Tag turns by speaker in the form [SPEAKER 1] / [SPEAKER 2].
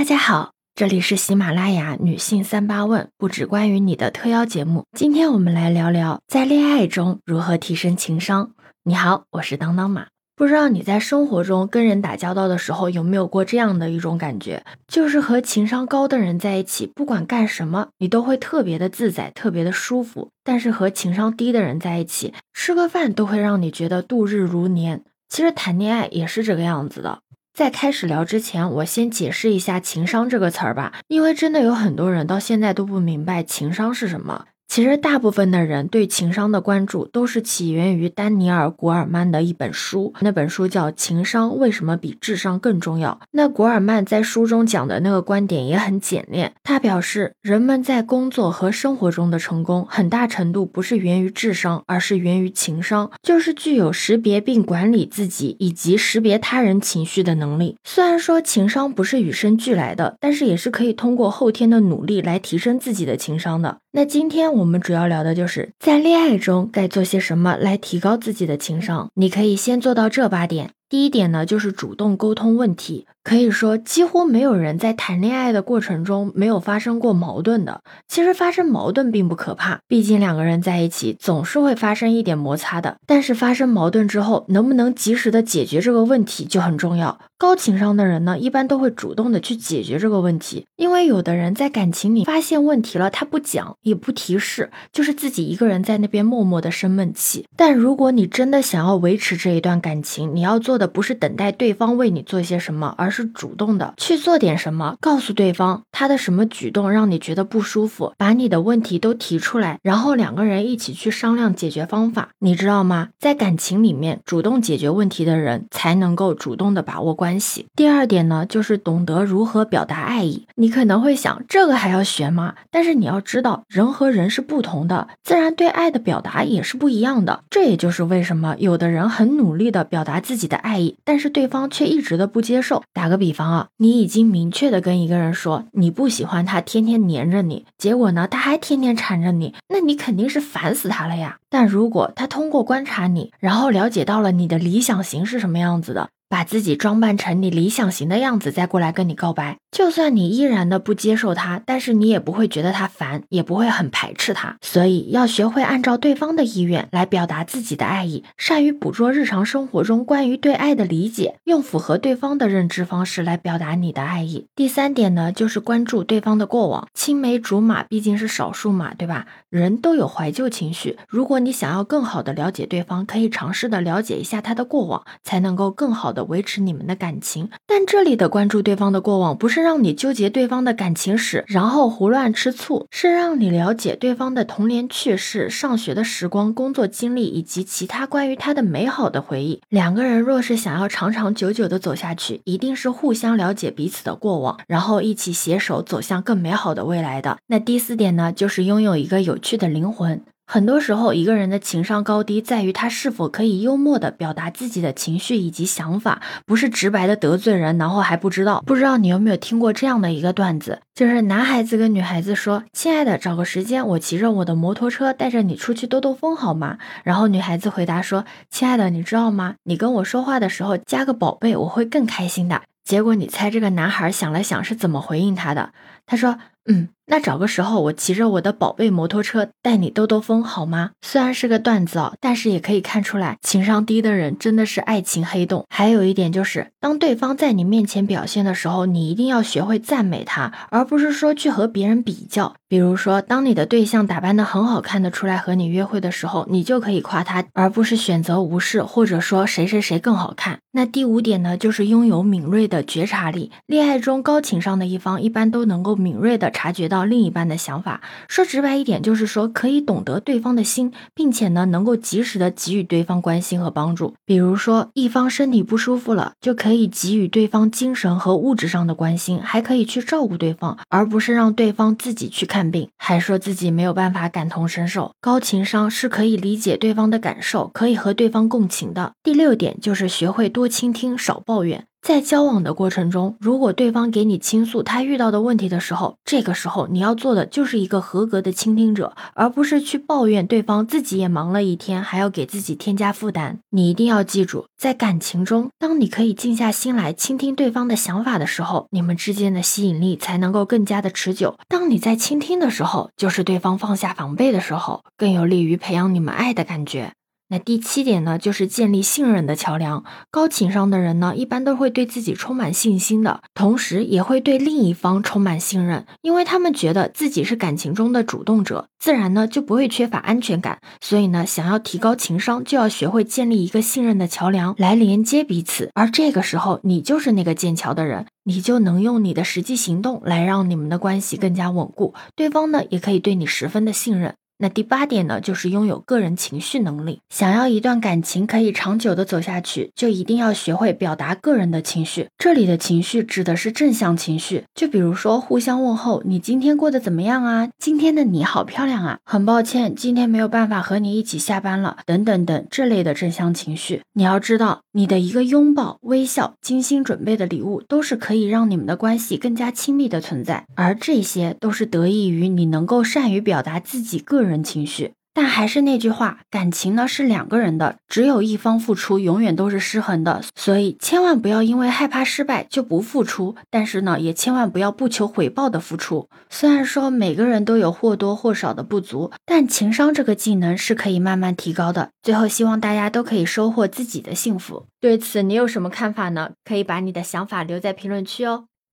[SPEAKER 1] 大家好，这里是喜马拉雅女性三八问，不止关于你的特邀节目。今天我们来聊聊在恋爱中如何提升情商。你好，我是当当马。不知道你在生活中跟人打交道的时候有没有过这样的一种感觉，就是和情商高的人在一起，不管干什么，你都会特别的自在，特别的舒服。但是和情商低的人在一起，吃个饭都会让你觉得度日如年。其实谈恋爱也是这个样子的。在开始聊之前，我先解释一下“情商”这个词儿吧，因为真的有很多人到现在都不明白情商是什么。其实，大部分的人对情商的关注都是起源于丹尼尔·古尔曼的一本书，那本书叫《情商为什么比智商更重要》。那古尔曼在书中讲的那个观点也很简练，他表示，人们在工作和生活中的成功，很大程度不是源于智商，而是源于情商，就是具有识别并管理自己以及识别他人情绪的能力。虽然说情商不是与生俱来的，但是也是可以通过后天的努力来提升自己的情商的。那今天我们主要聊的就是在恋爱中该做些什么来提高自己的情商。你可以先做到这八点。第一点呢，就是主动沟通问题。可以说，几乎没有人在谈恋爱的过程中没有发生过矛盾的。其实发生矛盾并不可怕，毕竟两个人在一起总是会发生一点摩擦的。但是发生矛盾之后，能不能及时的解决这个问题就很重要。高情商的人呢，一般都会主动的去解决这个问题。因为有的人在感情里发现问题了，他不讲也不提示，就是自己一个人在那边默默的生闷气。但如果你真的想要维持这一段感情，你要做的不是等待对方为你做些什么，而是主动的去做点什么，告诉对方他的什么举动让你觉得不舒服，把你的问题都提出来，然后两个人一起去商量解决方法。你知道吗？在感情里面，主动解决问题的人才能够主动的把握关系。第二点呢，就是懂得如何表达爱意。你可能会想，这个还要学吗？但是你要知道，人和人是不同的，自然对爱的表达也是不一样的。这也就是为什么有的人很努力的表达自己的爱意，但是对方却一直的不接受。打个比方。啊，你已经明确的跟一个人说你不喜欢他天天黏着你，结果呢他还天天缠着你，那你肯定是烦死他了呀。但如果他通过观察你，然后了解到了你的理想型是什么样子的。把自己装扮成你理想型的样子，再过来跟你告白。就算你依然的不接受他，但是你也不会觉得他烦，也不会很排斥他。所以要学会按照对方的意愿来表达自己的爱意，善于捕捉日常生活中关于对爱的理解，用符合对方的认知方式来表达你的爱意。第三点呢，就是关注对方的过往。青梅竹马毕竟是少数嘛，对吧？人都有怀旧情绪。如果你想要更好的了解对方，可以尝试的了解一下他的过往，才能够更好的。维持你们的感情，但这里的关注对方的过往，不是让你纠结对方的感情史，然后胡乱吃醋，是让你了解对方的童年趣事、上学的时光、工作经历以及其他关于他的美好的回忆。两个人若是想要长长久久的走下去，一定是互相了解彼此的过往，然后一起携手走向更美好的未来的。那第四点呢，就是拥有一个有趣的灵魂。很多时候，一个人的情商高低在于他是否可以幽默的表达自己的情绪以及想法，不是直白的得罪人，然后还不知道。不知道你有没有听过这样的一个段子，就是男孩子跟女孩子说：“亲爱的，找个时间，我骑着我的摩托车带着你出去兜兜风好吗？”然后女孩子回答说：“亲爱的，你知道吗？你跟我说话的时候加个宝贝，我会更开心的。”结果你猜这个男孩想了想是怎么回应他的？他说：“嗯。”那找个时候，我骑着我的宝贝摩托车带你兜兜风，好吗？虽然是个段子哦，但是也可以看出来，情商低的人真的是爱情黑洞。还有一点就是，当对方在你面前表现的时候，你一定要学会赞美他，而不是说去和别人比较。比如说，当你的对象打扮的很好看的出来和你约会的时候，你就可以夸他，而不是选择无视，或者说谁谁谁更好看。那第五点呢，就是拥有敏锐的觉察力。恋爱中高情商的一方，一般都能够敏锐的察觉到。另一半的想法，说直白一点，就是说可以懂得对方的心，并且呢，能够及时的给予对方关心和帮助。比如说，一方身体不舒服了，就可以给予对方精神和物质上的关心，还可以去照顾对方，而不是让对方自己去看病，还说自己没有办法感同身受。高情商是可以理解对方的感受，可以和对方共情的。第六点就是学会多倾听，少抱怨。在交往的过程中，如果对方给你倾诉他遇到的问题的时候，这个时候你要做的就是一个合格的倾听者，而不是去抱怨对方自己也忙了一天，还要给自己添加负担。你一定要记住，在感情中，当你可以静下心来倾听对方的想法的时候，你们之间的吸引力才能够更加的持久。当你在倾听的时候，就是对方放下防备的时候，更有利于培养你们爱的感觉。那第七点呢，就是建立信任的桥梁。高情商的人呢，一般都会对自己充满信心的，同时也会对另一方充满信任，因为他们觉得自己是感情中的主动者，自然呢就不会缺乏安全感。所以呢，想要提高情商，就要学会建立一个信任的桥梁来连接彼此。而这个时候，你就是那个建桥的人，你就能用你的实际行动来让你们的关系更加稳固，对方呢也可以对你十分的信任。那第八点呢，就是拥有个人情绪能力。想要一段感情可以长久的走下去，就一定要学会表达个人的情绪。这里的情绪指的是正向情绪，就比如说互相问候，你今天过得怎么样啊？今天的你好漂亮啊！很抱歉，今天没有办法和你一起下班了。等等等这类的正向情绪，你要知道，你的一个拥抱、微笑、精心准备的礼物，都是可以让你们的关系更加亲密的存在。而这些都是得益于你能够善于表达自己个人。人情绪，但还是那句话，感情呢是两个人的，只有一方付出，永远都是失衡的。所以千万不要因为害怕失败就不付出，但是呢，也千万不要不求回报的付出。虽然说每个人都有或多或少的不足，但情商这个技能是可以慢慢提高的。最后，希望大家都可以收获自己的幸福。对此，你有什么看法呢？可以把你的想法留在评论区哦。